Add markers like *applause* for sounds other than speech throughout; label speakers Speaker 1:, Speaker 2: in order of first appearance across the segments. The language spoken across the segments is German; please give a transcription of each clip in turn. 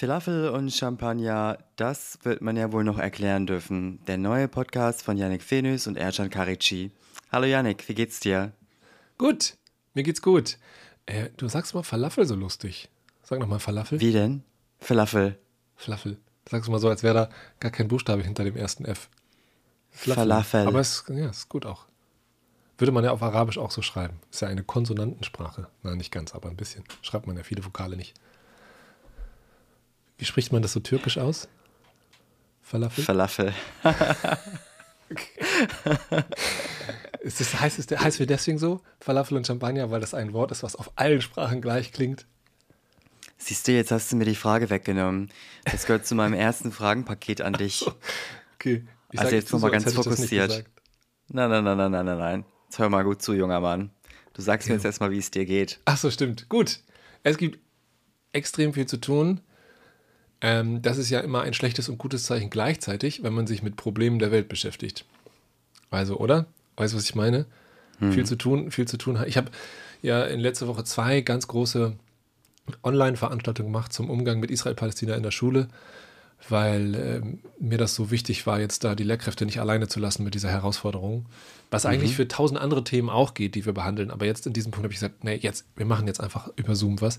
Speaker 1: Falafel und Champagner, das wird man ja wohl noch erklären dürfen. Der neue Podcast von Yannick Fenus und Ercan Karici. Hallo Yannick, wie geht's dir?
Speaker 2: Gut, mir geht's gut. Äh, du sagst mal Falafel so lustig. Sag nochmal Falafel.
Speaker 1: Wie denn? Falafel.
Speaker 2: Falafel. Sag's mal so, als wäre da gar kein Buchstabe hinter dem ersten F.
Speaker 1: Falafel. Falafel.
Speaker 2: Aber es ja, ist gut auch. Würde man ja auf Arabisch auch so schreiben. Ist ja eine Konsonantensprache. Nein, nicht ganz, aber ein bisschen. Schreibt man ja viele Vokale nicht. Wie spricht man das so türkisch aus? Falafel?
Speaker 1: Falafel. *laughs*
Speaker 2: ist das, heißt, es heißt wir deswegen so? Falafel und Champagner, weil das ein Wort ist, was auf allen Sprachen gleich klingt.
Speaker 1: Siehst du, jetzt hast du mir die Frage weggenommen. Das gehört zu meinem ersten Fragenpaket an dich. *laughs*
Speaker 2: okay.
Speaker 1: Ich also jetzt nochmal so, ganz fokussiert. Nein, nein, nein, nein, nein, nein, nein. Jetzt hör mal gut zu, junger Mann. Du sagst ja. mir jetzt erstmal, wie es dir geht.
Speaker 2: Ach so, stimmt. Gut. Es gibt extrem viel zu tun. Ähm, das ist ja immer ein schlechtes und gutes Zeichen gleichzeitig, wenn man sich mit Problemen der Welt beschäftigt. Also, oder? Weißt du, was ich meine? Hm. Viel zu tun, viel zu tun. Ich habe ja in letzter Woche zwei ganz große Online-Veranstaltungen gemacht zum Umgang mit Israel-Palästina in der Schule, weil äh, mir das so wichtig war, jetzt da die Lehrkräfte nicht alleine zu lassen mit dieser Herausforderung. Was mhm. eigentlich für tausend andere Themen auch geht, die wir behandeln. Aber jetzt in diesem Punkt habe ich gesagt, nee, jetzt, wir machen jetzt einfach über Zoom was.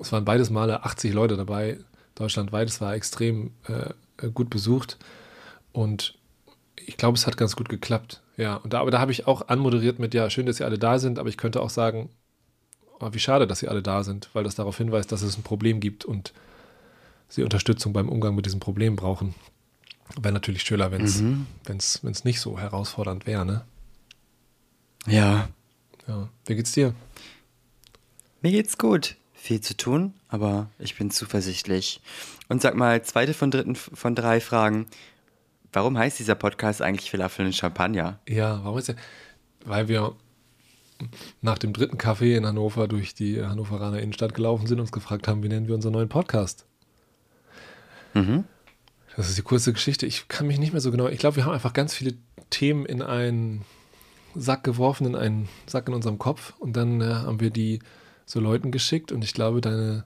Speaker 2: Es waren beides Male 80 Leute dabei, deutschlandweit. Es war extrem äh, gut besucht und ich glaube, es hat ganz gut geklappt. Ja, und da, aber da habe ich auch anmoderiert mit, ja, schön, dass ihr alle da sind, aber ich könnte auch sagen, oh, wie schade, dass sie alle da sind, weil das darauf hinweist, dass es ein Problem gibt und sie Unterstützung beim Umgang mit diesem Problem brauchen. Wäre natürlich schöner, wenn es mhm. nicht so herausfordernd wäre, ne?
Speaker 1: Ja.
Speaker 2: Ja. Wie geht's dir?
Speaker 1: Mir geht's gut viel zu tun, aber ich bin zuversichtlich. Und sag mal, zweite von dritten von drei Fragen. Warum heißt dieser Podcast eigentlich Falafel und Champagner?
Speaker 2: Ja, warum ist er? Weil wir nach dem dritten Café in Hannover durch die Hannoveraner Innenstadt gelaufen sind und uns gefragt haben, wie nennen wir unseren neuen Podcast? Mhm. Das ist die kurze Geschichte. Ich kann mich nicht mehr so genau. Ich glaube, wir haben einfach ganz viele Themen in einen Sack geworfen, in einen Sack in unserem Kopf und dann äh, haben wir die so Leuten geschickt und ich glaube, deine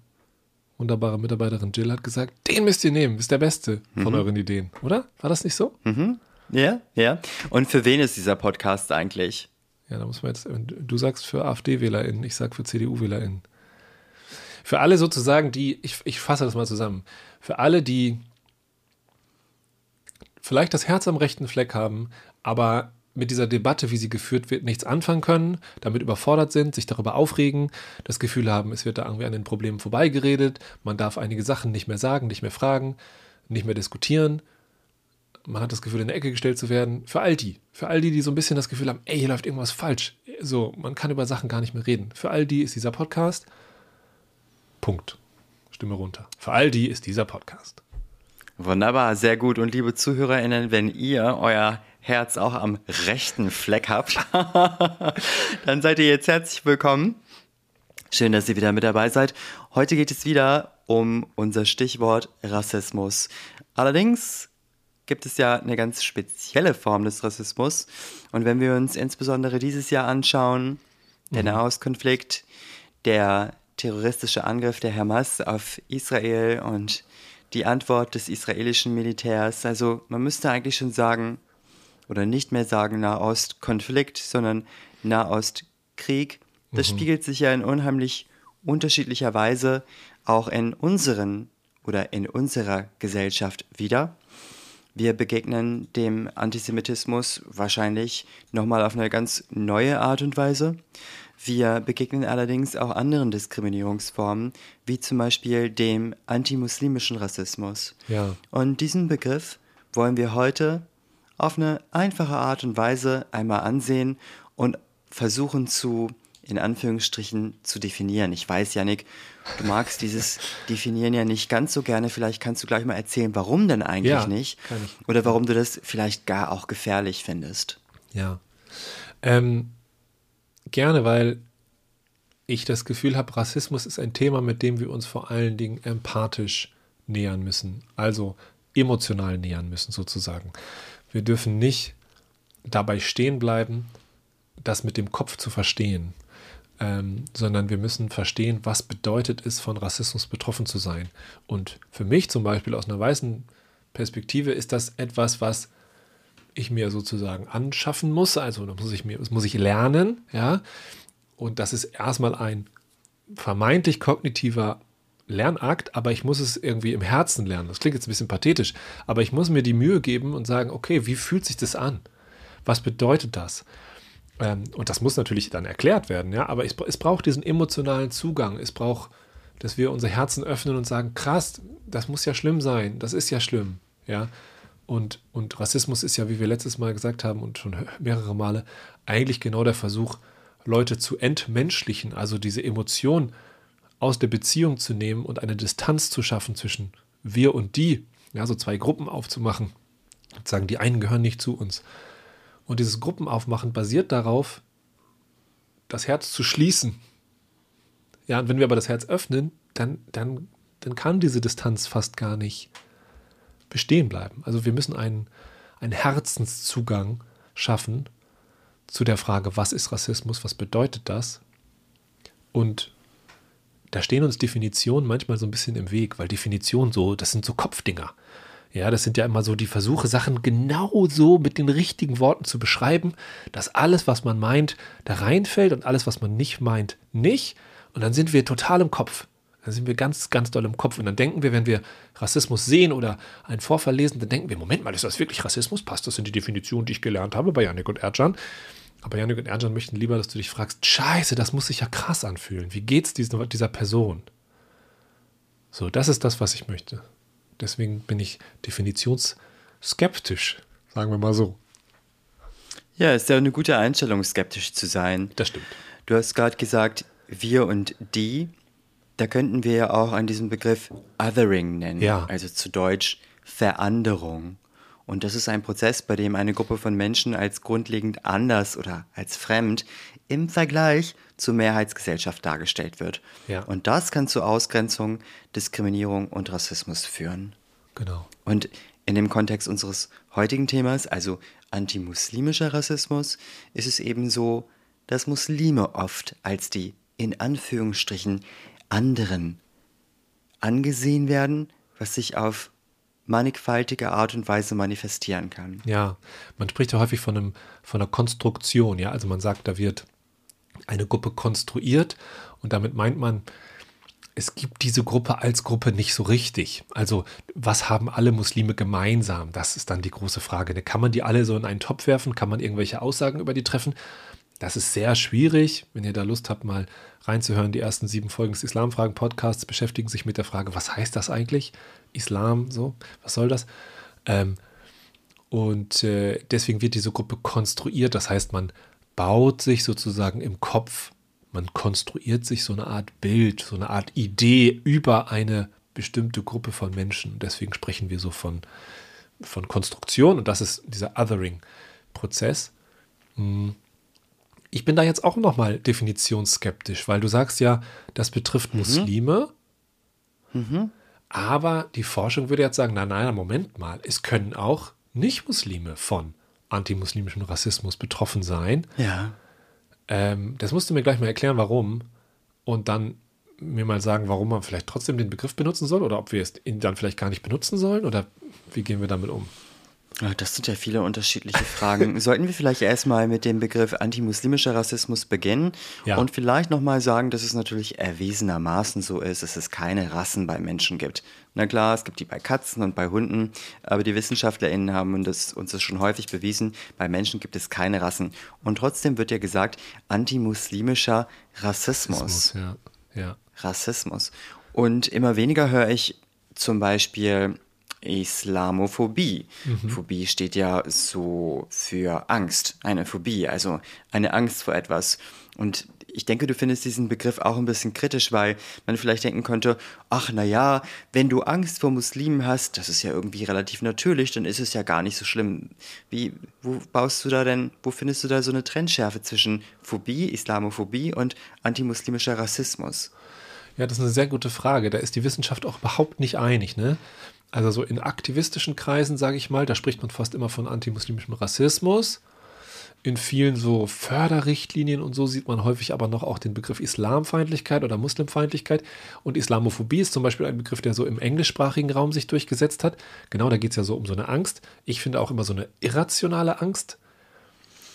Speaker 2: wunderbare Mitarbeiterin Jill hat gesagt, den müsst ihr nehmen, ist der beste von mhm. euren Ideen, oder? War das nicht so?
Speaker 1: Mhm. Ja, ja. Und für wen ist dieser Podcast eigentlich?
Speaker 2: Ja, da muss man jetzt, du sagst für AfD-WählerInnen, ich sag für CDU-WählerInnen. Für alle sozusagen, die, ich, ich fasse das mal zusammen, für alle, die vielleicht das Herz am rechten Fleck haben, aber mit dieser Debatte, wie sie geführt wird, nichts anfangen können, damit überfordert sind, sich darüber aufregen, das Gefühl haben, es wird da irgendwie an den Problemen vorbeigeredet, man darf einige Sachen nicht mehr sagen, nicht mehr fragen, nicht mehr diskutieren. Man hat das Gefühl, in der Ecke gestellt zu werden. Für all die, für all die, die so ein bisschen das Gefühl haben, ey, hier läuft irgendwas falsch. So, man kann über Sachen gar nicht mehr reden. Für all die ist dieser Podcast. Punkt. Stimme runter. Für all die ist dieser Podcast.
Speaker 1: Wunderbar, sehr gut. Und liebe ZuhörerInnen, wenn ihr euer Herz auch am rechten Fleck habt, *laughs* dann seid ihr jetzt herzlich willkommen. Schön, dass ihr wieder mit dabei seid. Heute geht es wieder um unser Stichwort Rassismus. Allerdings gibt es ja eine ganz spezielle Form des Rassismus. Und wenn wir uns insbesondere dieses Jahr anschauen, der mhm. Nahostkonflikt, der terroristische Angriff der Hamas auf Israel und die Antwort des israelischen Militärs, also man müsste eigentlich schon sagen, oder nicht mehr sagen Nahostkonflikt, sondern Nahostkrieg. Das mhm. spiegelt sich ja in unheimlich unterschiedlicher Weise auch in unseren oder in unserer Gesellschaft wieder. Wir begegnen dem Antisemitismus wahrscheinlich nochmal auf eine ganz neue Art und Weise. Wir begegnen allerdings auch anderen Diskriminierungsformen, wie zum Beispiel dem antimuslimischen Rassismus.
Speaker 2: Ja.
Speaker 1: Und diesen Begriff wollen wir heute auf eine einfache Art und Weise einmal ansehen und versuchen zu, in Anführungsstrichen, zu definieren. Ich weiß, Janik, du magst dieses *laughs* Definieren ja nicht ganz so gerne. Vielleicht kannst du gleich mal erzählen, warum denn eigentlich ja, nicht? Oder warum du das vielleicht gar auch gefährlich findest.
Speaker 2: Ja. Ähm, gerne, weil ich das Gefühl habe, Rassismus ist ein Thema, mit dem wir uns vor allen Dingen empathisch nähern müssen. Also emotional nähern müssen, sozusagen. Wir dürfen nicht dabei stehen bleiben, das mit dem Kopf zu verstehen. ähm, sondern wir müssen verstehen, was bedeutet es, von Rassismus betroffen zu sein. Und für mich zum Beispiel aus einer weißen Perspektive ist das etwas, was ich mir sozusagen anschaffen muss. Also das muss ich mir, das muss ich lernen, ja. Und das ist erstmal ein vermeintlich kognitiver Lernakt, aber ich muss es irgendwie im Herzen lernen. Das klingt jetzt ein bisschen pathetisch, aber ich muss mir die Mühe geben und sagen, okay, wie fühlt sich das an? Was bedeutet das? Ähm, und das muss natürlich dann erklärt werden, ja, aber es, braucht diesen emotionalen Zugang. Es braucht, dass wir unser Herzen öffnen und sagen, krass, das muss ja schlimm sein, das ist ja schlimm, ja. Und, und Rassismus ist ja, wie wir letztes Mal gesagt haben und schon *laughs* mehrere Male, eigentlich genau der Versuch, Leute zu entmenschlichen, also diese Emotion aus der Beziehung zu nehmen und eine Distanz zu schaffen zwischen wir und die, ja, so zwei Gruppen aufzumachen und sagen, die einen gehören nicht zu uns. Und dieses Gruppenaufmachen basiert darauf, das Herz zu schließen. Ja, und wenn wir aber das Herz öffnen, dann, dann, dann kann diese Distanz fast gar nicht bestehen bleiben. Also wir müssen einen, einen Herzenszugang schaffen zu der Frage, was ist Rassismus, was bedeutet das? Und da stehen uns Definitionen manchmal so ein bisschen im Weg, weil Definitionen so, das sind so Kopfdinger. Ja, das sind ja immer so die Versuche, Sachen genau so mit den richtigen Worten zu beschreiben, dass alles, was man meint, da reinfällt und alles, was man nicht meint, nicht. Und dann sind wir total im Kopf. Dann sind wir ganz, ganz doll im Kopf. Und dann denken wir, wenn wir Rassismus sehen oder einen Vorfall lesen, dann denken wir, Moment mal, ist das wirklich Rassismus? Passt das in die Definition, die ich gelernt habe bei Janik und Erdjan? Aber Janik und Erdjan möchten lieber, dass du dich fragst, scheiße, das muss sich ja krass anfühlen. Wie geht's dieser, dieser Person? So, das ist das, was ich möchte. Deswegen bin ich definitionsskeptisch, sagen wir mal so.
Speaker 1: Ja, ist ja eine gute Einstellung, skeptisch zu sein.
Speaker 2: Das stimmt.
Speaker 1: Du hast gerade gesagt, wir und die. Da könnten wir ja auch an diesem Begriff Othering nennen.
Speaker 2: Ja.
Speaker 1: Also zu Deutsch Veranderung. Und das ist ein Prozess, bei dem eine Gruppe von Menschen als grundlegend anders oder als fremd im Vergleich zur Mehrheitsgesellschaft dargestellt wird.
Speaker 2: Ja.
Speaker 1: Und das kann zu Ausgrenzung, Diskriminierung und Rassismus führen.
Speaker 2: Genau.
Speaker 1: Und in dem Kontext unseres heutigen Themas, also antimuslimischer Rassismus, ist es eben so, dass Muslime oft als die in Anführungsstrichen anderen angesehen werden, was sich auf mannigfaltige Art und Weise manifestieren kann.
Speaker 2: Ja, man spricht ja häufig von, einem, von einer Konstruktion, ja, also man sagt, da wird eine Gruppe konstruiert und damit meint man, es gibt diese Gruppe als Gruppe nicht so richtig. Also, was haben alle Muslime gemeinsam? Das ist dann die große Frage. Kann man die alle so in einen Topf werfen? Kann man irgendwelche Aussagen über die treffen? Das ist sehr schwierig. Wenn ihr da Lust habt, mal reinzuhören, die ersten sieben Folgen des Islamfragen-Podcasts beschäftigen sich mit der Frage, was heißt das eigentlich? Islam, so, was soll das? Ähm, und äh, deswegen wird diese Gruppe konstruiert. Das heißt, man baut sich sozusagen im Kopf, man konstruiert sich so eine Art Bild, so eine Art Idee über eine bestimmte Gruppe von Menschen. Deswegen sprechen wir so von, von Konstruktion und das ist dieser Othering-Prozess. Hm. Ich bin da jetzt auch nochmal definitionsskeptisch, weil du sagst ja, das betrifft
Speaker 1: Mhm.
Speaker 2: Muslime. Aber die Forschung würde jetzt sagen, nein, nein, Moment mal, es können auch Nicht-Muslime von antimuslimischem Rassismus betroffen sein.
Speaker 1: Ja.
Speaker 2: Ähm, das musst du mir gleich mal erklären, warum. Und dann mir mal sagen, warum man vielleicht trotzdem den Begriff benutzen soll oder ob wir es ihn dann vielleicht gar nicht benutzen sollen oder wie gehen wir damit um?
Speaker 1: Ja, Das sind ja viele unterschiedliche Fragen. *laughs* Sollten wir vielleicht erstmal mit dem Begriff antimuslimischer Rassismus beginnen
Speaker 2: Ja.
Speaker 1: und vielleicht nochmal sagen, dass es natürlich erwiesenermaßen so ist, dass es keine Rassen bei Menschen gibt. Na klar, es gibt die bei Katzen und bei Hunden, aber die WissenschaftlerInnen haben das, uns das schon häufig bewiesen, bei Menschen gibt es keine Rassen. Und trotzdem wird ja gesagt, antimuslimischer Rassismus.
Speaker 2: Ja, ja.
Speaker 1: Rassismus. Und immer weniger höre ich zum Beispiel Islamophobie. Phobie steht ja so für Angst, eine Phobie, also eine Angst vor etwas. Und ich denke, du findest diesen Begriff auch ein bisschen kritisch, weil man vielleicht denken könnte, ach na ja, wenn du Angst vor Muslimen hast, das ist ja irgendwie relativ natürlich, dann ist es ja gar nicht so schlimm. Wie, wo baust du da denn, wo findest du da so eine Trennschärfe zwischen Phobie, Islamophobie und antimuslimischer Rassismus?
Speaker 2: Ja, das ist eine sehr gute Frage. Da ist die Wissenschaft auch überhaupt nicht einig. Ne? Also so in aktivistischen Kreisen, sage ich mal, da spricht man fast immer von antimuslimischem Rassismus. In vielen so Förderrichtlinien und so sieht man häufig aber noch auch den Begriff Islamfeindlichkeit oder Muslimfeindlichkeit. Und Islamophobie ist zum Beispiel ein Begriff, der so im englischsprachigen Raum sich durchgesetzt hat. Genau, da geht es ja so um so eine Angst. Ich finde auch immer so eine irrationale Angst.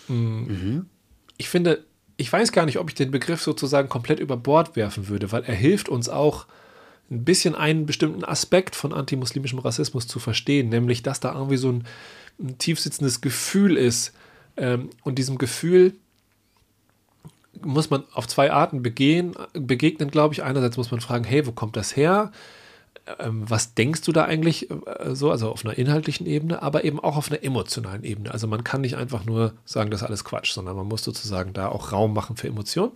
Speaker 2: Mhm. Ich finde, ich weiß gar nicht, ob ich den Begriff sozusagen komplett über Bord werfen würde, weil er hilft uns auch, ein bisschen einen bestimmten Aspekt von antimuslimischem Rassismus zu verstehen, nämlich dass da irgendwie so ein, ein tiefsitzendes Gefühl ist. Ähm, und diesem Gefühl muss man auf zwei Arten begehen, begegnen, glaube ich. Einerseits muss man fragen, hey, wo kommt das her? Ähm, was denkst du da eigentlich äh, so, also auf einer inhaltlichen Ebene, aber eben auch auf einer emotionalen Ebene. Also man kann nicht einfach nur sagen, das ist alles Quatsch, sondern man muss sozusagen da auch Raum machen für Emotionen.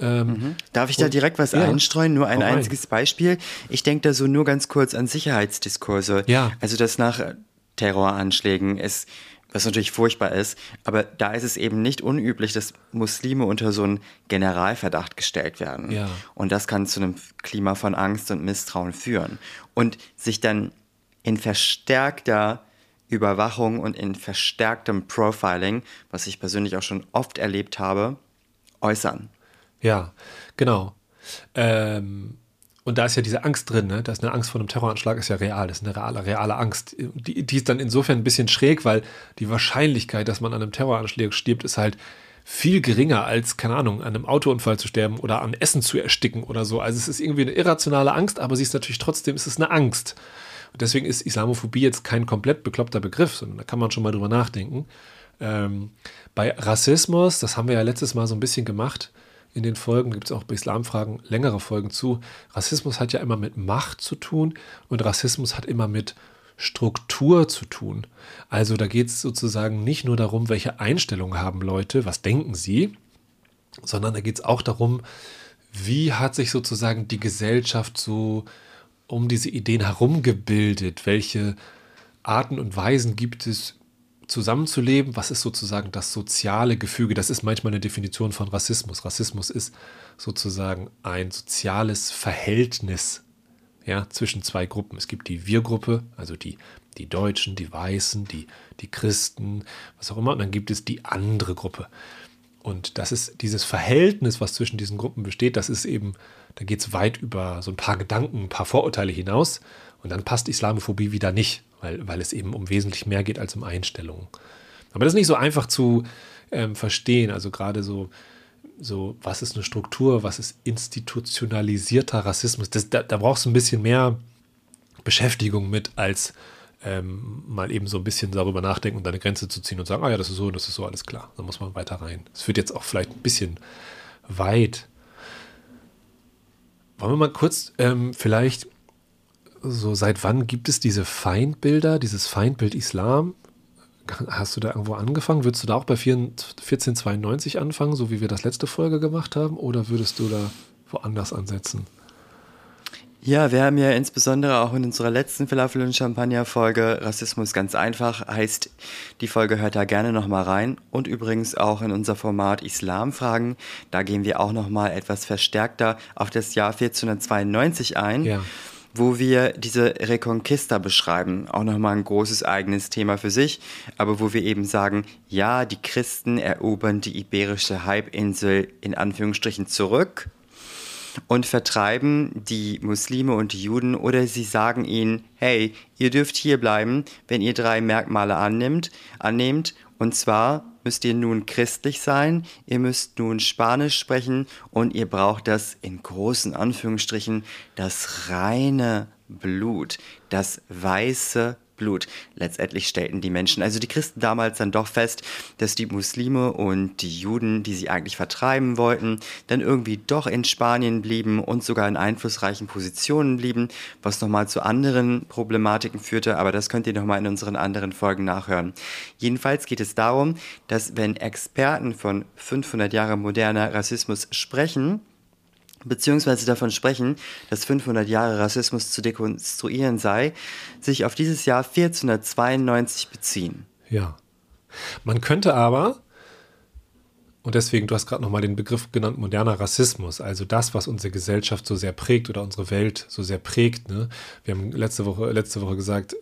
Speaker 1: Ähm, mhm. Darf ich da direkt was ja, einstreuen? Nur ein einziges ein. Beispiel. Ich denke da so nur ganz kurz an Sicherheitsdiskurse.
Speaker 2: Ja.
Speaker 1: Also das nach Terroranschlägen ist, was natürlich furchtbar ist, aber da ist es eben nicht unüblich, dass Muslime unter so einen Generalverdacht gestellt werden.
Speaker 2: Ja.
Speaker 1: Und das kann zu einem Klima von Angst und Misstrauen führen. Und sich dann in verstärkter Überwachung und in verstärktem Profiling, was ich persönlich auch schon oft erlebt habe, äußern.
Speaker 2: Ja, genau. Ähm, und da ist ja diese Angst drin, ne? Ist eine Angst vor einem Terroranschlag, ist ja real, das ist eine reale, reale Angst. Die, die ist dann insofern ein bisschen schräg, weil die Wahrscheinlichkeit, dass man an einem Terroranschlag stirbt, ist halt viel geringer als, keine Ahnung, an einem Autounfall zu sterben oder an Essen zu ersticken oder so. Also es ist irgendwie eine irrationale Angst, aber sie ist natürlich trotzdem, es ist eine Angst. Und deswegen ist Islamophobie jetzt kein komplett bekloppter Begriff, sondern da kann man schon mal drüber nachdenken. Ähm, bei Rassismus, das haben wir ja letztes Mal so ein bisschen gemacht, in den Folgen, gibt es auch bei Islamfragen längere Folgen zu. Rassismus hat ja immer mit Macht zu tun und Rassismus hat immer mit Struktur zu tun. Also da geht es sozusagen nicht nur darum, welche Einstellungen haben Leute, was denken sie, sondern da geht es auch darum, wie hat sich sozusagen die Gesellschaft so um diese Ideen herumgebildet, welche Arten und Weisen gibt es, zusammenzuleben, was ist sozusagen das soziale Gefüge? Das ist manchmal eine Definition von Rassismus. Rassismus ist sozusagen ein soziales Verhältnis ja, zwischen zwei Gruppen. Es gibt die Wir-Gruppe, also die, die Deutschen, die Weißen, die, die Christen, was auch immer, und dann gibt es die andere Gruppe. Und das ist dieses Verhältnis, was zwischen diesen Gruppen besteht, das ist eben, da geht es weit über so ein paar Gedanken, ein paar Vorurteile hinaus. Und dann passt Islamophobie wieder nicht weil, weil es eben um wesentlich mehr geht als um Einstellungen. Aber das ist nicht so einfach zu ähm, verstehen. Also gerade so, so, was ist eine Struktur, was ist institutionalisierter Rassismus. Das, da, da brauchst du ein bisschen mehr Beschäftigung mit, als ähm, mal eben so ein bisschen darüber nachdenken und deine Grenze zu ziehen und sagen, ah ja, das ist so und das ist so, alles klar. Da muss man weiter rein. Das führt jetzt auch vielleicht ein bisschen weit. Wollen wir mal kurz ähm, vielleicht so seit wann gibt es diese Feindbilder, dieses Feindbild Islam? Hast du da irgendwo angefangen? Würdest du da auch bei 1492 anfangen, so wie wir das letzte Folge gemacht haben? Oder würdest du da woanders ansetzen?
Speaker 1: Ja, wir haben ja insbesondere auch in unserer letzten Falafel- und Champagner-Folge Rassismus ganz einfach, heißt, die Folge hört da gerne nochmal rein. Und übrigens auch in unser Format Islamfragen, da gehen wir auch nochmal etwas verstärkter auf das Jahr 1492 ein.
Speaker 2: Ja
Speaker 1: wo wir diese Reconquista beschreiben. Auch nochmal ein großes eigenes Thema für sich, aber wo wir eben sagen, ja, die Christen erobern die iberische Halbinsel in Anführungsstrichen zurück und vertreiben die Muslime und die Juden oder sie sagen ihnen, hey, ihr dürft hier bleiben, wenn ihr drei Merkmale annimmt, annehmt, und zwar müsst ihr nun christlich sein, ihr müsst nun Spanisch sprechen und ihr braucht das in großen Anführungsstrichen das reine Blut, das weiße Blut. Letztendlich stellten die Menschen, also die Christen damals dann doch fest, dass die Muslime und die Juden, die sie eigentlich vertreiben wollten, dann irgendwie doch in Spanien blieben und sogar in einflussreichen Positionen blieben, was nochmal zu anderen Problematiken führte, aber das könnt ihr nochmal in unseren anderen Folgen nachhören. Jedenfalls geht es darum, dass wenn Experten von 500 Jahre moderner Rassismus sprechen, beziehungsweise davon sprechen, dass 500 Jahre Rassismus zu dekonstruieren sei, sich auf dieses Jahr 1492 beziehen.
Speaker 2: Ja. Man könnte aber, Und deswegen, du hast gerade nochmal den Begriff genannt, moderner Rassismus, also das, was unsere Gesellschaft so sehr prägt oder unsere Welt so sehr prägt. Ne? Wir haben letzte Woche, letzte Woche gesagt,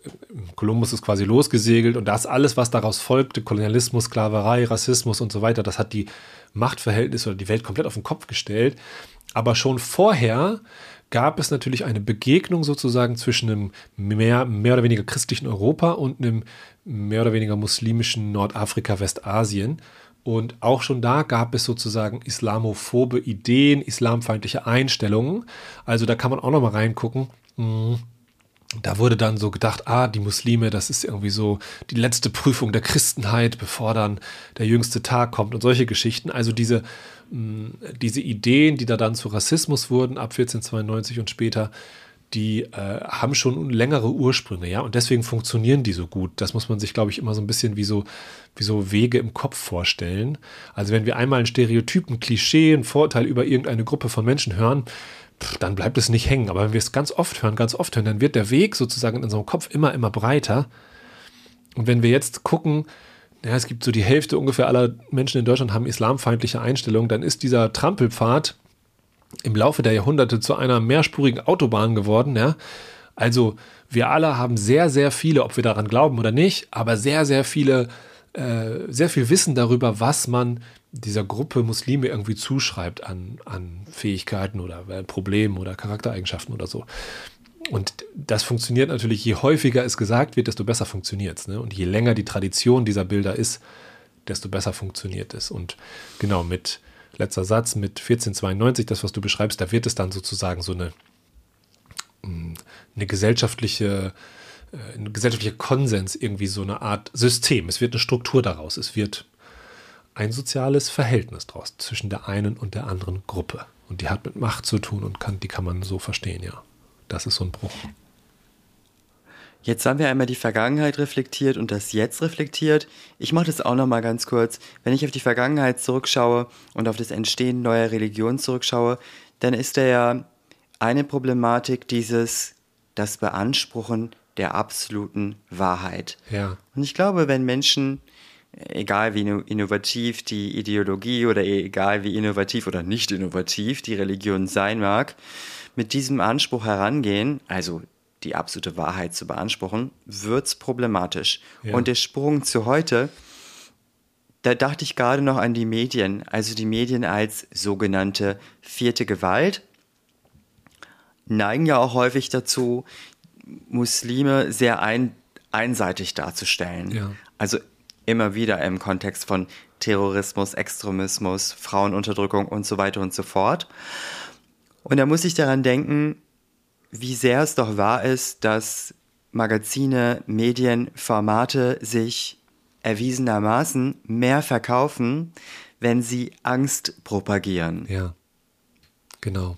Speaker 2: Kolumbus ist quasi losgesegelt und das alles, was daraus folgte, Kolonialismus, Sklaverei, Rassismus und so weiter, das hat die Machtverhältnisse oder die Welt komplett auf den Kopf gestellt. Aber schon vorher gab es natürlich eine Begegnung sozusagen zwischen einem mehr, mehr oder weniger christlichen Europa und einem mehr oder weniger muslimischen Nordafrika, Westasien. Und auch schon da gab es sozusagen islamophobe Ideen, islamfeindliche Einstellungen. Also da kann man auch noch mal reingucken. Hm. Da wurde dann so gedacht, ah, die Muslime, das ist irgendwie so die letzte Prüfung der Christenheit, bevor dann der jüngste Tag kommt und solche Geschichten. Also diese, diese Ideen, die da dann zu Rassismus wurden ab 1492 und später, die äh, haben schon längere Ursprünge, ja, und deswegen funktionieren die so gut. Das muss man sich, glaube ich, immer so ein bisschen wie so, wie so Wege im Kopf vorstellen. Also wenn wir einmal ein Stereotyp, ein Klischee, ein Vorteil über irgendeine Gruppe von Menschen hören, pff, dann bleibt es nicht hängen. Aber wenn wir es ganz oft hören, ganz oft hören, dann wird der Weg sozusagen in unserem Kopf immer, immer breiter. Und wenn wir jetzt gucken, ja, es gibt so die Hälfte ungefähr aller Menschen in Deutschland haben islamfeindliche Einstellungen, dann ist dieser Trampelpfad im Laufe der Jahrhunderte zu einer mehrspurigen Autobahn geworden. Ja? Also wir alle haben sehr, sehr viele, ob wir daran glauben oder nicht, aber sehr, sehr viele, äh, sehr viel Wissen darüber, was man dieser Gruppe Muslime irgendwie zuschreibt an, an Fähigkeiten oder äh, Problemen oder Charaktereigenschaften oder so. Und das funktioniert natürlich, je häufiger es gesagt wird, desto besser funktioniert es. Ne? Und je länger die Tradition dieser Bilder ist, desto besser funktioniert es. Und genau mit letzter Satz mit 1492, das, was du beschreibst, da wird es dann sozusagen so eine, mm, eine gesellschaftliche, äh, ein gesellschaftlicher Konsens, irgendwie so eine Art System. Es wird eine Struktur daraus. Es wird ein soziales Verhältnis daraus zwischen der einen und der anderen Gruppe. Und die hat mit Macht zu tun und kann, die kann man so verstehen, ja. Das ist so ein Bruch.
Speaker 1: Jetzt haben wir einmal die Vergangenheit reflektiert und das Jetzt reflektiert. Ich mache das auch noch mal ganz kurz. Wenn ich auf die Vergangenheit zurückschaue und auf das Entstehen neuer Religionen zurückschaue, dann ist da ja eine Problematik dieses das Beanspruchen der absoluten Wahrheit.
Speaker 2: Ja.
Speaker 1: Und ich glaube, wenn Menschen, egal wie innovativ die Ideologie oder egal wie innovativ oder nicht innovativ die Religion sein mag, mit diesem Anspruch herangehen, also die absolute Wahrheit zu beanspruchen, wird es problematisch. Ja. Und der Sprung zu heute, da dachte ich gerade noch an die Medien, also die Medien als sogenannte vierte Gewalt, neigen ja auch häufig dazu, Muslime sehr ein, einseitig darzustellen. Ja. Also immer wieder im Kontext von Terrorismus, Extremismus, Frauenunterdrückung und so weiter und so fort. Und da muss ich daran denken, wie sehr es doch wahr ist, dass Magazine, Medien, Formate sich erwiesenermaßen mehr verkaufen, wenn sie Angst propagieren.
Speaker 2: Ja, genau.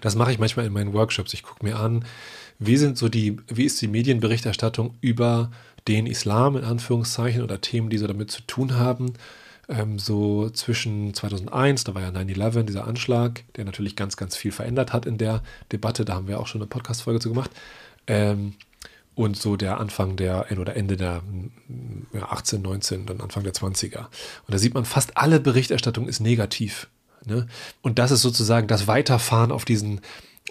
Speaker 2: Das mache ich manchmal in meinen Workshops. Ich gucke mir an, wie sind so die, wie ist die Medienberichterstattung über den Islam in Anführungszeichen oder Themen, die so damit zu tun haben ähm, so zwischen 2001, da war ja 9-11, dieser Anschlag, der natürlich ganz, ganz viel verändert hat in der Debatte, da haben wir auch schon eine Podcast-Folge zu gemacht, ähm, und so der Anfang der, oder Ende der ja, 18, 19, dann Anfang der 20er. Und da sieht man, fast alle Berichterstattung ist negativ. Ne? Und das ist sozusagen das Weiterfahren auf diesen,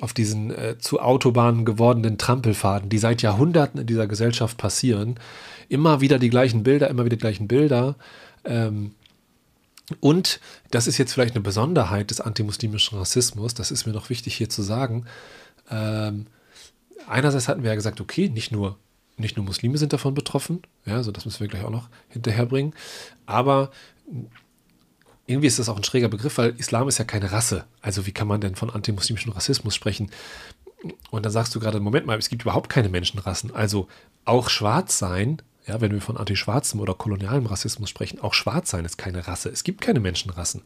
Speaker 2: auf diesen äh, zu Autobahnen gewordenen Trampelfaden, die seit Jahrhunderten in dieser Gesellschaft passieren. Immer wieder die gleichen Bilder, immer wieder die gleichen Bilder. Ähm, und das ist jetzt vielleicht eine Besonderheit des antimuslimischen Rassismus, das ist mir noch wichtig hier zu sagen. Ähm, einerseits hatten wir ja gesagt, okay, nicht nur, nicht nur Muslime sind davon betroffen, ja, so das müssen wir gleich auch noch hinterherbringen, aber irgendwie ist das auch ein schräger Begriff, weil Islam ist ja keine Rasse. Also wie kann man denn von antimuslimischem Rassismus sprechen? Und dann sagst du gerade, Moment mal, es gibt überhaupt keine Menschenrassen. Also auch schwarz sein ja, wenn wir von antischwarzem oder kolonialem Rassismus sprechen, auch Schwarzsein ist keine Rasse. Es gibt keine Menschenrassen.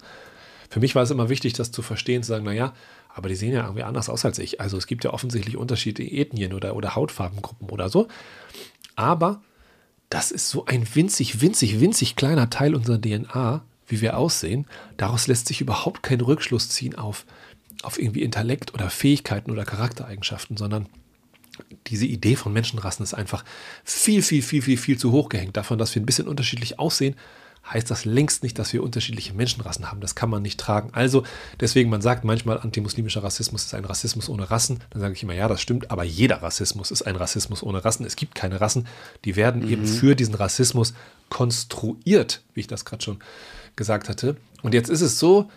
Speaker 2: Für mich war es immer wichtig, das zu verstehen, zu sagen, naja, aber die sehen ja irgendwie anders aus als ich. Also es gibt ja offensichtlich unterschiedliche Ethnien oder, oder Hautfarbengruppen oder so. Aber das ist so ein winzig, winzig, winzig kleiner Teil unserer DNA, wie wir aussehen. Daraus lässt sich überhaupt kein Rückschluss ziehen auf, auf irgendwie Intellekt oder Fähigkeiten oder Charaktereigenschaften, sondern diese Idee von Menschenrassen ist einfach viel, viel, viel, viel, viel zu hoch gehängt. Davon, dass wir ein bisschen unterschiedlich aussehen, heißt das längst nicht, dass wir unterschiedliche Menschenrassen haben. Das kann man nicht tragen. Also deswegen, man sagt manchmal, antimuslimischer Rassismus ist ein Rassismus ohne Rassen. Dann sage ich immer, ja, das stimmt, aber jeder Rassismus ist ein Rassismus ohne Rassen. Es gibt keine Rassen. Die werden mhm. eben für diesen Rassismus konstruiert, wie ich das gerade schon gesagt hatte. Und jetzt ist es so,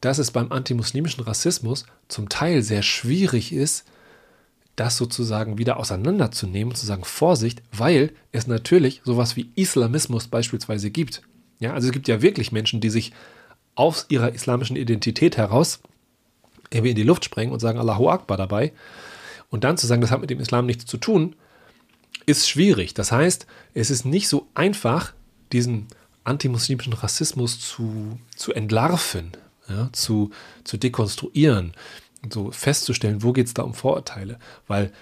Speaker 2: dass es beim antimuslimischen Rassismus zum Teil sehr schwierig ist, das sozusagen wieder auseinanderzunehmen und zu sagen, Vorsicht, weil es natürlich sowas wie Islamismus beispielsweise gibt. Ja, also es gibt ja wirklich Menschen, die sich aus ihrer islamischen Identität heraus irgendwie in die Luft sprengen und sagen Allahu Akbar dabei. Und dann zu sagen, das hat mit dem Islam nichts zu tun, ist schwierig. Das heißt, es ist nicht so einfach, diesen antimuslimischen Rassismus zu, zu entlarven, ja, zu, zu dekonstruieren so festzustellen, wo geht es da um Vorurteile, weil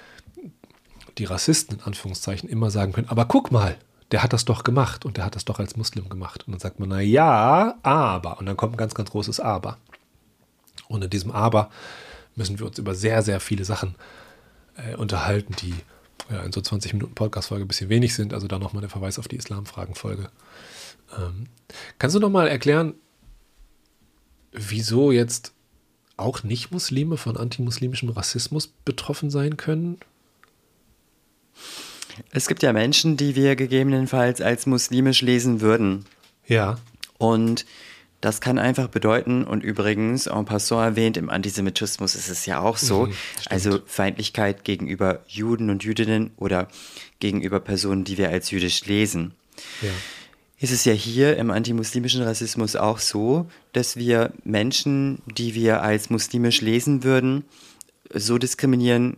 Speaker 2: die Rassisten in Anführungszeichen immer sagen können, aber guck mal, der hat das doch gemacht und der hat das doch als Muslim gemacht. Und dann sagt man, na ja, aber. Und dann kommt ein ganz, ganz großes Aber. Und in diesem Aber müssen wir uns über sehr, sehr viele Sachen äh, unterhalten, die ja, in so 20 Minuten Podcast-Folge ein bisschen wenig sind. Also da nochmal der Verweis auf die Islam-Fragen-Folge. Ähm, kannst du nochmal erklären, wieso jetzt auch Nicht-Muslime von antimuslimischem Rassismus betroffen sein können?
Speaker 1: Es gibt ja Menschen, die wir gegebenenfalls als muslimisch lesen würden.
Speaker 2: Ja.
Speaker 1: Und das kann einfach bedeuten, und übrigens, en passant erwähnt, im Antisemitismus ist es ja auch so, mhm, also Feindlichkeit gegenüber Juden und Jüdinnen oder gegenüber Personen, die wir als jüdisch lesen. Ja ist es ja hier im antimuslimischen Rassismus auch so, dass wir Menschen, die wir als muslimisch lesen würden, so diskriminieren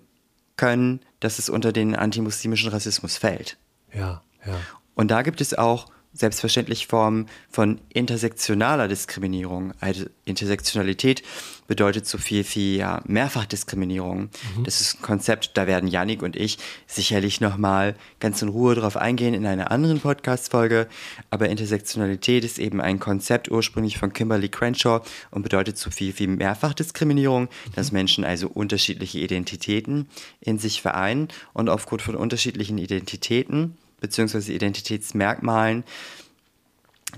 Speaker 1: können, dass es unter den antimuslimischen Rassismus fällt.
Speaker 2: Ja, ja.
Speaker 1: Und da gibt es auch selbstverständlich Formen von intersektionaler Diskriminierung. Also Intersektionalität bedeutet so viel wie ja, Mehrfachdiskriminierung. Mhm. Das ist ein Konzept, da werden Yannick und ich sicherlich nochmal ganz in Ruhe drauf eingehen in einer anderen Podcast-Folge. Aber Intersektionalität ist eben ein Konzept ursprünglich von Kimberly Crenshaw und bedeutet so viel wie Mehrfachdiskriminierung, mhm. dass Menschen also unterschiedliche Identitäten in sich vereinen und aufgrund von unterschiedlichen Identitäten bzw. Identitätsmerkmalen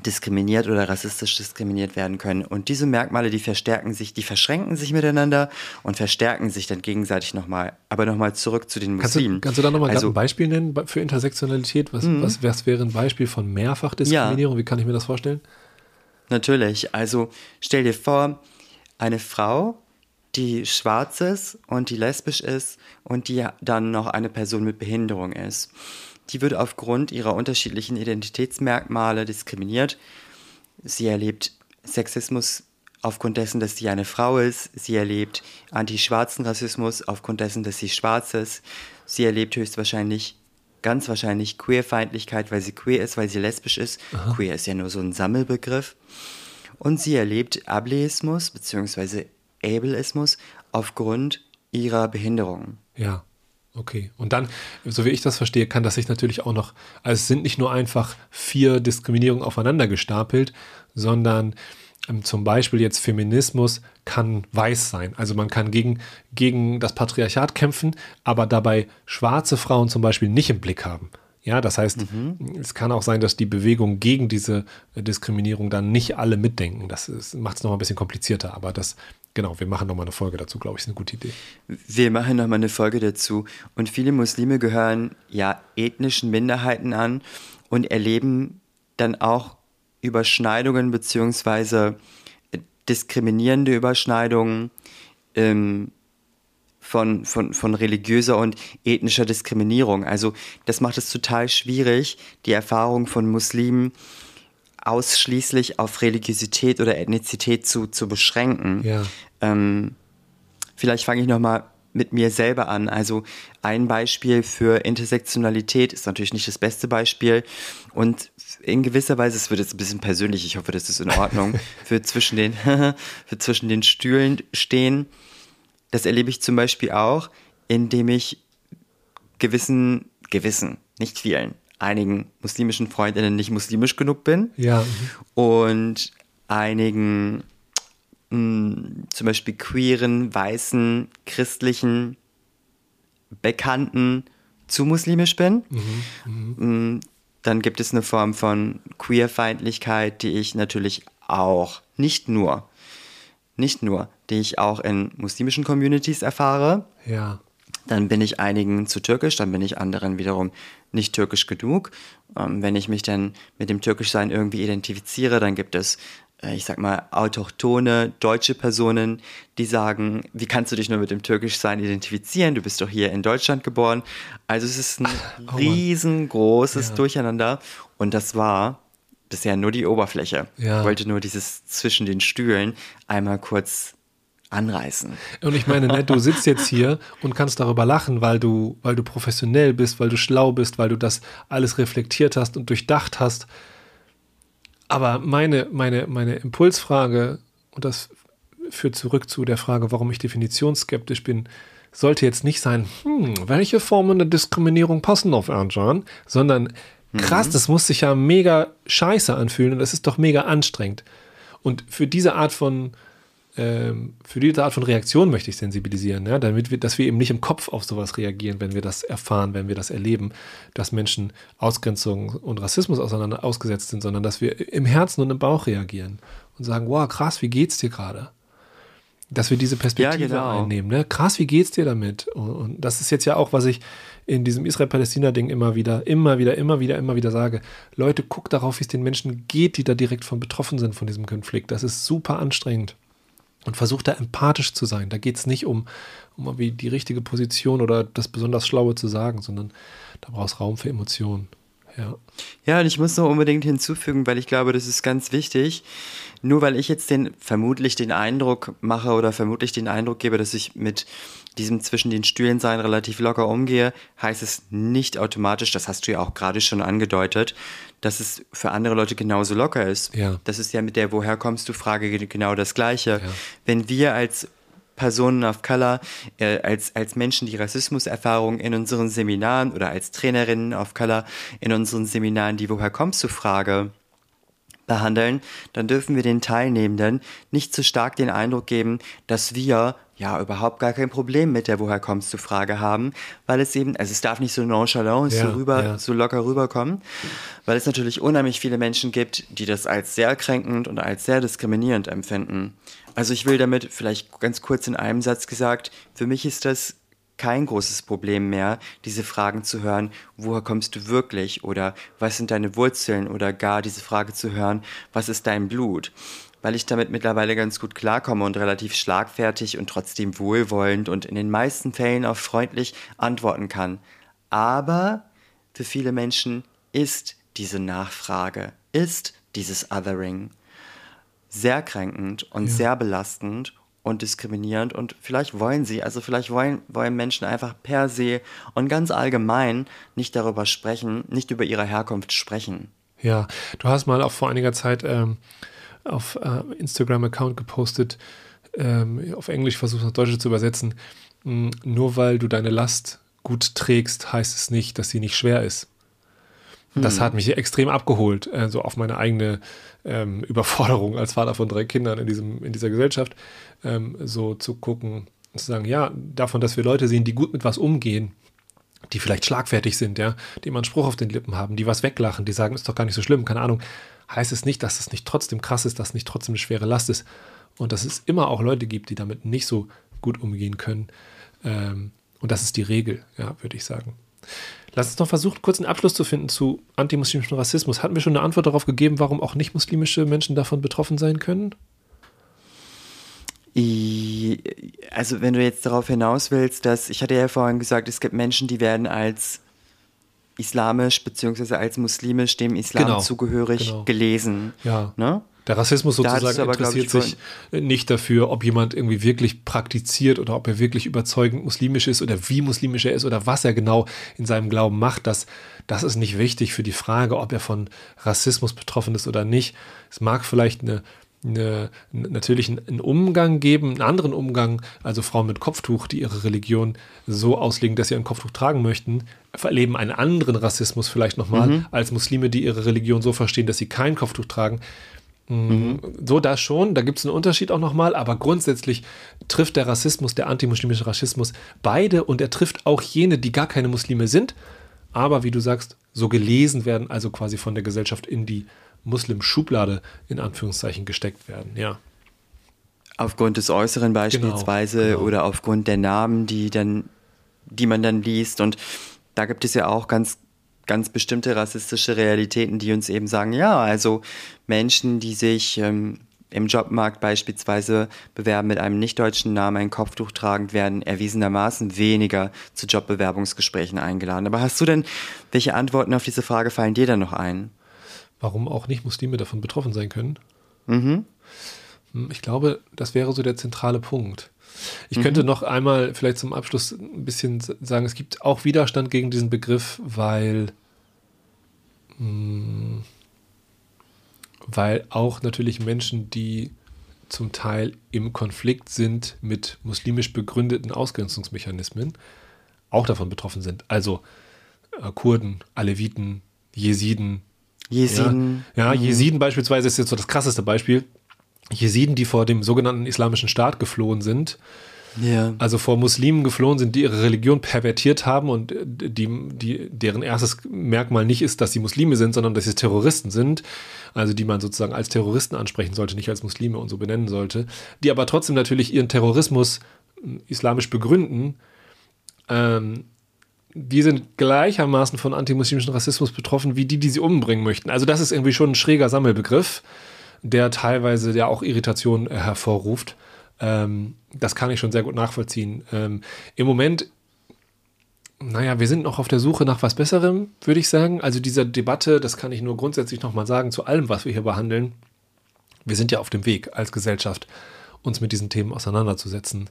Speaker 1: diskriminiert oder rassistisch diskriminiert werden können. Und diese Merkmale, die verstärken sich, die verschränken sich miteinander und verstärken sich dann gegenseitig nochmal. Aber nochmal zurück zu den Muslimen.
Speaker 2: Kannst du, kannst du da nochmal also, ein Beispiel nennen für Intersektionalität? Was, mhm. was, was wäre ein Beispiel von Mehrfachdiskriminierung? Ja. Wie kann ich mir das vorstellen?
Speaker 1: Natürlich. Also stell dir vor, eine Frau, die schwarz ist und die lesbisch ist und die dann noch eine Person mit Behinderung ist die wird aufgrund ihrer unterschiedlichen Identitätsmerkmale diskriminiert. Sie erlebt Sexismus aufgrund dessen, dass sie eine Frau ist. Sie erlebt anti-schwarzen Rassismus aufgrund dessen, dass sie schwarz ist. Sie erlebt höchstwahrscheinlich, ganz wahrscheinlich Queerfeindlichkeit, weil sie queer ist, weil sie lesbisch ist. Aha. Queer ist ja nur so ein Sammelbegriff. Und sie erlebt Ableismus bzw. Ableismus aufgrund ihrer Behinderung.
Speaker 2: Ja. Okay, und dann, so wie ich das verstehe, kann das sich natürlich auch noch, also es sind nicht nur einfach vier Diskriminierungen aufeinander gestapelt, sondern ähm, zum Beispiel jetzt Feminismus kann weiß sein. Also man kann gegen, gegen das Patriarchat kämpfen, aber dabei schwarze Frauen zum Beispiel nicht im Blick haben. Ja, das heißt, mhm. es kann auch sein, dass die Bewegung gegen diese Diskriminierung dann nicht alle mitdenken. Das macht es nochmal ein bisschen komplizierter, aber das Genau, wir machen nochmal eine Folge dazu, glaube ich, ist eine gute Idee.
Speaker 1: Wir machen nochmal eine Folge dazu. Und viele Muslime gehören ja ethnischen Minderheiten an und erleben dann auch Überschneidungen beziehungsweise diskriminierende Überschneidungen ähm, von, von, von religiöser und ethnischer Diskriminierung. Also das macht es total schwierig, die Erfahrung von Muslimen ausschließlich auf Religiosität oder Ethnizität zu, zu beschränken.
Speaker 2: Ja.
Speaker 1: Ähm, vielleicht fange ich nochmal mit mir selber an. Also ein Beispiel für Intersektionalität ist natürlich nicht das beste Beispiel und in gewisser Weise, es wird jetzt ein bisschen persönlich, ich hoffe, das ist in Ordnung, *laughs* für zwischen den, *laughs* für zwischen den Stühlen stehen. Das erlebe ich zum Beispiel auch, indem ich gewissen, gewissen, nicht vielen, einigen muslimischen Freundinnen nicht muslimisch genug bin.
Speaker 2: Ja.
Speaker 1: Und einigen mh, mm, zum Beispiel queeren, weißen, christlichen Bekannten zu muslimisch bin. Mhm, mh. Mm, dann gibt es eine Form von Queerfeindlichkeit, die ich natürlich auch, nicht nur, nicht nur, die ich auch in muslimischen Communities erfahre.
Speaker 2: Ja.
Speaker 1: Dann bin ich einigen zu türkisch, dann bin ich anderen wiederum nicht türkisch genug. Ähm, wenn ich mich dann mit dem Türkischsein irgendwie identifiziere, dann gibt es äh, ich sag mal, autochtone deutsche Personen, die sagen, wie kannst du dich nur mit dem Türkischsein identifizieren? Du bist doch hier in Deutschland geboren. Also es ist ein oh riesengroßes ja. Durcheinander. Und das war bisher nur die Oberfläche. Ja. Ich wollte nur dieses zwischen den Stühlen einmal kurz anreißen.
Speaker 2: Und ich meine, ne, du *laughs* sitzt jetzt hier und kannst darüber lachen, weil du, weil du professionell bist, weil du schlau bist, weil du das alles reflektiert hast und durchdacht hast. Aber meine, meine, meine Impulsfrage, und das führt zurück zu der Frage, warum ich definitionsskeptisch bin, sollte jetzt nicht sein, hm, welche Formen der Diskriminierung passen auf Ernjan, sondern krass, mhm. das muss sich ja mega scheiße anfühlen und das ist doch mega anstrengend. Und für diese Art von, ähm, für diese Art von Reaktion möchte ich sensibilisieren, ja, damit wir, dass wir eben nicht im Kopf auf sowas reagieren, wenn wir das erfahren, wenn wir das erleben, dass Menschen Ausgrenzung und Rassismus auseinander ausgesetzt sind, sondern dass wir im Herzen und im Bauch reagieren und sagen, wow, krass, wie geht's dir gerade? Dass wir diese Perspektive ja, genau. einnehmen. Ne? Krass, wie geht's dir damit? Und, und das ist jetzt ja auch, was ich in diesem Israel-Palästina-Ding immer wieder, immer wieder, immer wieder, immer wieder sage. Leute, guckt darauf, wie es den Menschen geht, die da direkt von betroffen sind von diesem Konflikt. Das ist super anstrengend und versucht da empathisch zu sein. Da geht es nicht um, um wie die richtige Position oder das besonders Schlaue zu sagen, sondern da brauchst Raum für Emotionen. Ja.
Speaker 1: ja, und ich muss noch unbedingt hinzufügen, weil ich glaube, das ist ganz wichtig. Nur weil ich jetzt den vermutlich den Eindruck mache oder vermutlich den Eindruck gebe, dass ich mit diesem zwischen den Stühlen sein relativ locker umgehe, heißt es nicht automatisch, das hast du ja auch gerade schon angedeutet, dass es für andere Leute genauso locker ist.
Speaker 2: Ja.
Speaker 1: Das ist ja mit der Woher kommst du Frage genau das Gleiche. Ja. Wenn wir als Personen of Color, äh, als, als Menschen, die Rassismuserfahrung in unseren Seminaren oder als Trainerinnen of Color in unseren Seminaren die Woher kommst du Frage behandeln, dann dürfen wir den Teilnehmenden nicht zu stark den Eindruck geben, dass wir ja überhaupt gar kein Problem mit der Woher kommst du Frage haben, weil es eben, also es darf nicht so nonchalant, ja, so rüber, ja. so locker rüberkommen, weil es natürlich unheimlich viele Menschen gibt, die das als sehr kränkend und als sehr diskriminierend empfinden. Also ich will damit vielleicht ganz kurz in einem Satz gesagt, für mich ist das kein großes Problem mehr, diese Fragen zu hören, woher kommst du wirklich oder was sind deine Wurzeln oder gar diese Frage zu hören, was ist dein Blut? Weil ich damit mittlerweile ganz gut klarkomme und relativ schlagfertig und trotzdem wohlwollend und in den meisten Fällen auch freundlich antworten kann. Aber für viele Menschen ist diese Nachfrage, ist dieses Othering sehr kränkend und ja. sehr belastend und diskriminierend und vielleicht wollen sie, also vielleicht wollen, wollen Menschen einfach per se und ganz allgemein nicht darüber sprechen, nicht über ihre Herkunft sprechen.
Speaker 2: Ja, du hast mal auch vor einiger Zeit ähm, auf äh, Instagram-Account gepostet, ähm, auf Englisch versucht nach Deutsch zu übersetzen, mh, nur weil du deine Last gut trägst, heißt es nicht, dass sie nicht schwer ist. Das hm. hat mich extrem abgeholt, äh, so auf meine eigene ähm, Überforderung als Vater von drei Kindern in, diesem, in dieser Gesellschaft, ähm, so zu gucken und zu sagen, ja, davon, dass wir Leute sehen, die gut mit was umgehen, die vielleicht schlagfertig sind, ja, die immer einen Spruch auf den Lippen haben, die was weglachen, die sagen, ist doch gar nicht so schlimm, keine Ahnung, heißt es nicht, dass es nicht trotzdem krass ist, dass es nicht trotzdem eine schwere Last ist und dass es immer auch Leute gibt, die damit nicht so gut umgehen können. Ähm, und das ist die Regel, ja, würde ich sagen. Lass uns noch versuchen, kurz einen Abschluss zu finden zu antimuslimischem Rassismus. Hatten wir schon eine Antwort darauf gegeben, warum auch nicht-muslimische Menschen davon betroffen sein können?
Speaker 1: Also wenn du jetzt darauf hinaus willst, dass, ich hatte ja vorhin gesagt, es gibt Menschen, die werden als islamisch bzw. als muslimisch dem Islam genau, zugehörig genau. gelesen.
Speaker 2: Ja. Ne? Der Rassismus sozusagen aber, interessiert sich nicht dafür, ob jemand irgendwie wirklich praktiziert oder ob er wirklich überzeugend muslimisch ist oder wie muslimisch er ist oder was er genau in seinem Glauben macht. Das, das ist nicht wichtig für die Frage, ob er von Rassismus betroffen ist oder nicht. Es mag vielleicht eine, eine, natürlich einen Umgang geben, einen anderen Umgang, also Frauen mit Kopftuch, die ihre Religion so auslegen, dass sie ein Kopftuch tragen möchten, erleben einen anderen Rassismus vielleicht nochmal mhm. als Muslime, die ihre Religion so verstehen, dass sie kein Kopftuch tragen. Mhm. So, da schon, da gibt es einen Unterschied auch nochmal, aber grundsätzlich trifft der Rassismus, der antimuslimische Rassismus, beide und er trifft auch jene, die gar keine Muslime sind, aber wie du sagst, so gelesen werden, also quasi von der Gesellschaft in die Muslim-Schublade in Anführungszeichen gesteckt werden, ja.
Speaker 1: Aufgrund des Äußeren beispielsweise genau, genau. oder aufgrund der Namen, die dann, die man dann liest. Und da gibt es ja auch ganz, ganz bestimmte rassistische Realitäten, die uns eben sagen, ja, also Menschen, die sich ähm, im Jobmarkt beispielsweise bewerben mit einem nicht-deutschen Namen, ein Kopftuch tragend, werden erwiesenermaßen weniger zu Jobbewerbungsgesprächen eingeladen. Aber hast du denn, welche Antworten auf diese Frage fallen dir dann noch ein?
Speaker 2: Warum auch nicht Muslime davon betroffen sein können? Mhm. Hm, ich glaube, das wäre so der zentrale Punkt. Ich mhm. könnte noch einmal vielleicht zum Abschluss ein bisschen sagen, es gibt auch Widerstand gegen diesen Begriff, weil, mh, hm, weil auch natürlich Menschen, die zum Teil im Konflikt sind mit muslimisch begründeten Ausgrenzungsmechanismen, auch davon betroffen sind. Also äh, Kurden, Aleviten, Jesiden.
Speaker 1: Jesiden.
Speaker 2: Ja, ja mhm. Jesiden beispielsweise ist jetzt so das krasseste Beispiel. Jesiden, die vor dem sogenannten Islamischen Staat geflohen sind, ja. also vor Muslimen geflohen sind, die ihre Religion pervertiert haben und die, die, deren erstes Merkmal nicht ist, dass sie Muslime sind, sondern dass sie Terroristen sind, also die man sozusagen als Terroristen ansprechen sollte, nicht als Muslime und so benennen sollte, die aber trotzdem natürlich ihren Terrorismus hm, islamisch begründen. Ähm, die sind gleichermaßen von antimuslimischen Rassismus betroffen wie die, die sie umbringen möchten. Also das ist irgendwie schon ein schräger Sammelbegriff der teilweise ja auch Irritation äh, hervorruft. Ähm, das kann ich schon sehr gut nachvollziehen. Ähm, Im Moment, naja, wir sind noch auf der Suche nach was Besserem, würde ich sagen. Also diese Debatte, das kann ich nur grundsätzlich nochmal sagen, zu allem, was wir hier behandeln. Wir sind ja auf dem Weg als Gesellschaft, uns mit diesen Themen auseinanderzusetzen.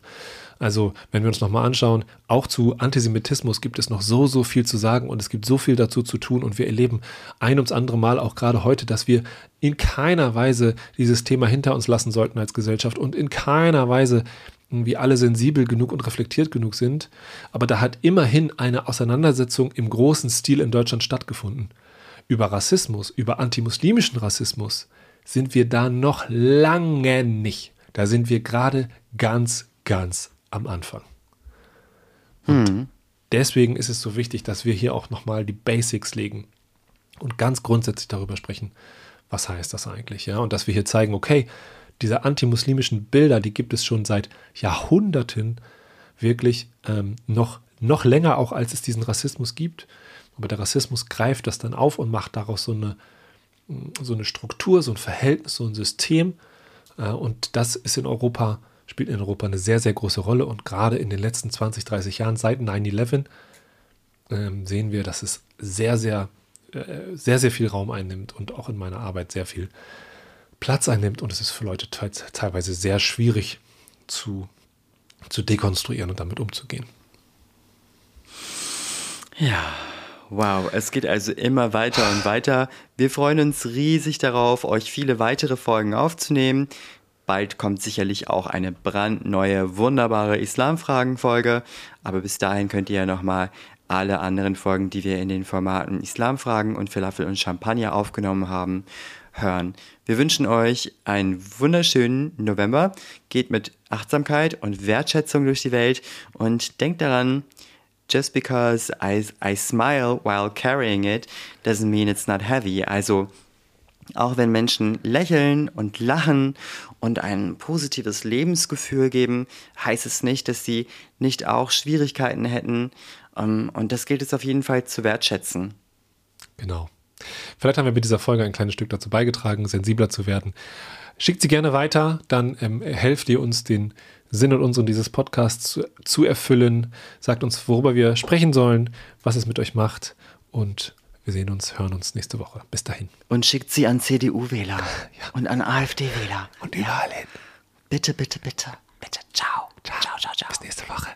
Speaker 2: Also, wenn wir uns nochmal anschauen, auch zu Antisemitismus gibt es noch so, so viel zu sagen und es gibt so viel dazu zu tun und wir erleben ein ums andere Mal auch gerade heute, dass wir in keiner Weise dieses Thema hinter uns lassen sollten als Gesellschaft und in keiner Weise wie alle sensibel genug und reflektiert genug sind. Aber da hat immerhin eine Auseinandersetzung im großen Stil in Deutschland stattgefunden. Über Rassismus, über antimuslimischen Rassismus sind wir da noch lange nicht. Da sind wir gerade ganz, ganz am Anfang. Und hm. deswegen ist es so wichtig, dass wir hier auch nochmal die Basics legen und ganz grundsätzlich darüber sprechen, was heißt das eigentlich, ja? Und dass wir hier zeigen, okay, diese antimuslimischen Bilder, die gibt es schon seit Jahrhunderten wirklich ähm, noch, noch länger auch, als es diesen Rassismus gibt. Aber der Rassismus greift das dann auf und macht daraus so eine, so eine Struktur, so ein Verhältnis, so ein System. Äh, und das ist in Europa spielt in Europa eine sehr, sehr große Rolle. Und gerade in den letzten 20, 30 Jahren seit 9-11 ähm, sehen wir, dass es sehr, sehr, äh, sehr, sehr viel Raum einnimmt und auch in meiner Arbeit sehr viel Platz einnimmt. Und es ist für Leute teilweise sehr schwierig zu, zu dekonstruieren und damit umzugehen.
Speaker 1: Ja, Wow, es geht also immer weiter und weiter. Wir freuen uns riesig darauf, euch viele weitere Folgen aufzunehmen. Bald kommt sicherlich auch eine brandneue, wunderbare Islamfragen-Folge. Aber bis dahin könnt ihr ja nochmal alle anderen Folgen, die wir in den Formaten Islamfragen und Falafel und Champagner aufgenommen haben, hören. Wir wünschen euch einen wunderschönen November. Geht mit Achtsamkeit und Wertschätzung durch die Welt und denkt daran, just because I, I smile while carrying it doesn't mean it's not heavy. Also auch wenn Menschen lächeln und lachen und ein positives Lebensgefühl geben, heißt es nicht, dass sie nicht auch Schwierigkeiten hätten. Ähm, und das gilt es auf jeden Fall zu wertschätzen.
Speaker 2: Genau. Vielleicht haben wir mit dieser Folge ein kleines Stück dazu beigetragen, sensibler zu werden. Schickt sie gerne weiter, dann ähm, helft ihr uns, den Sinn und Unsinn dieses Podcasts zu, zu erfüllen. Sagt uns, worüber wir sprechen sollen, was es mit euch macht und wir sehen uns, hören uns nächste Woche. Bis dahin.
Speaker 1: Und schickt sie an CDU-Wähler *laughs* ja. und an AfD-Wähler.
Speaker 2: Und überall hin.
Speaker 1: Bitte, bitte, bitte.
Speaker 2: Bitte. Ciao. Ciao, ciao, ciao.
Speaker 1: Bis nächste Woche.